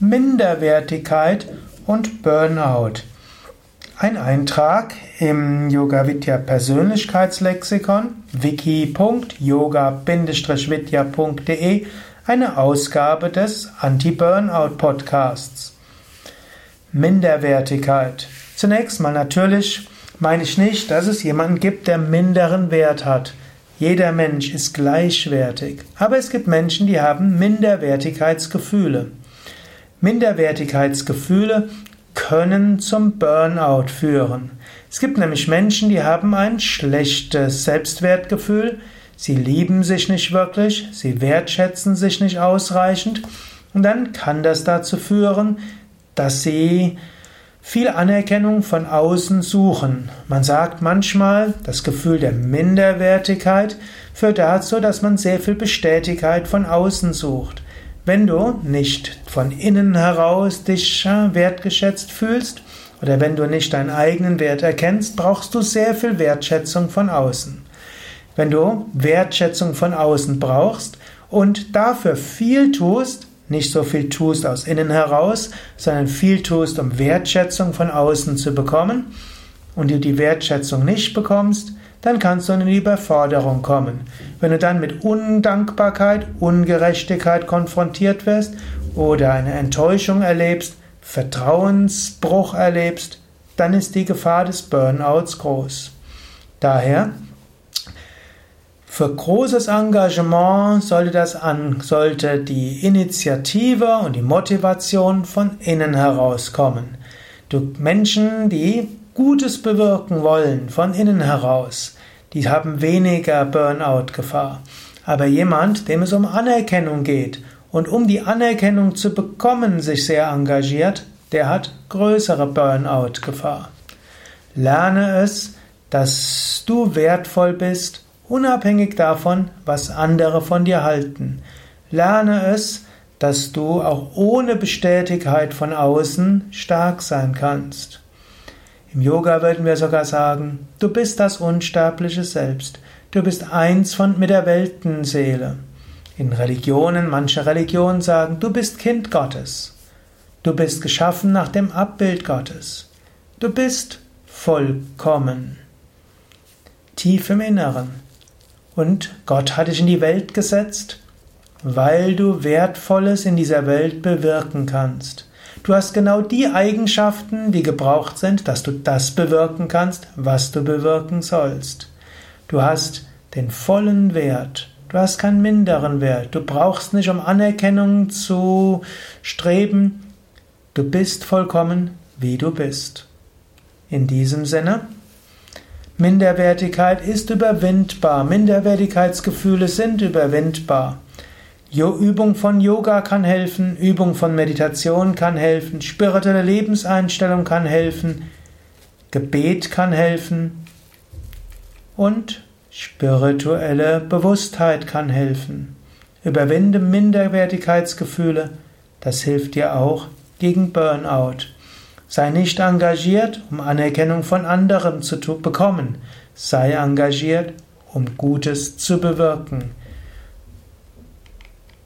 Minderwertigkeit und Burnout. Ein Eintrag im Yoga Vidya Persönlichkeitslexikon wiki.yoga-vidya.de eine Ausgabe des Anti-Burnout Podcasts. Minderwertigkeit. Zunächst mal natürlich meine ich nicht, dass es jemanden gibt, der minderen Wert hat. Jeder Mensch ist gleichwertig. Aber es gibt Menschen, die haben Minderwertigkeitsgefühle. Minderwertigkeitsgefühle können zum Burnout führen. Es gibt nämlich Menschen, die haben ein schlechtes Selbstwertgefühl, sie lieben sich nicht wirklich, sie wertschätzen sich nicht ausreichend und dann kann das dazu führen, dass sie viel Anerkennung von außen suchen. Man sagt manchmal, das Gefühl der Minderwertigkeit führt dazu, dass man sehr viel Bestätigkeit von außen sucht. Wenn du nicht von innen heraus dich wertgeschätzt fühlst oder wenn du nicht deinen eigenen Wert erkennst, brauchst du sehr viel Wertschätzung von außen. Wenn du Wertschätzung von außen brauchst und dafür viel tust, nicht so viel tust aus innen heraus, sondern viel tust, um Wertschätzung von außen zu bekommen und du die Wertschätzung nicht bekommst, dann kannst du in die Überforderung kommen. Wenn du dann mit Undankbarkeit, Ungerechtigkeit konfrontiert wirst oder eine Enttäuschung erlebst, Vertrauensbruch erlebst, dann ist die Gefahr des Burnouts groß. Daher für großes Engagement sollte, das an, sollte die Initiative und die Motivation von innen herauskommen. Du Menschen, die Gutes bewirken wollen, von innen heraus, die haben weniger Burnout-Gefahr. Aber jemand, dem es um Anerkennung geht und um die Anerkennung zu bekommen, sich sehr engagiert, der hat größere Burnout-Gefahr. Lerne es, dass du wertvoll bist unabhängig davon, was andere von dir halten. Lerne es, dass du auch ohne Bestätigkeit von außen stark sein kannst. Im Yoga würden wir sogar sagen, du bist das unsterbliche Selbst. Du bist eins von, mit der Weltenseele. In Religionen, manche Religionen sagen, du bist Kind Gottes. Du bist geschaffen nach dem Abbild Gottes. Du bist vollkommen. Tief im Inneren. Und Gott hat dich in die Welt gesetzt, weil du Wertvolles in dieser Welt bewirken kannst. Du hast genau die Eigenschaften, die gebraucht sind, dass du das bewirken kannst, was du bewirken sollst. Du hast den vollen Wert. Du hast keinen minderen Wert. Du brauchst nicht, um Anerkennung zu streben. Du bist vollkommen, wie du bist. In diesem Sinne, Minderwertigkeit ist überwindbar. Minderwertigkeitsgefühle sind überwindbar. Übung von Yoga kann helfen, Übung von Meditation kann helfen, spirituelle Lebenseinstellung kann helfen, Gebet kann helfen und spirituelle Bewusstheit kann helfen. Überwinde Minderwertigkeitsgefühle, das hilft dir auch gegen Burnout. Sei nicht engagiert, um Anerkennung von anderen zu bekommen. Sei engagiert, um Gutes zu bewirken.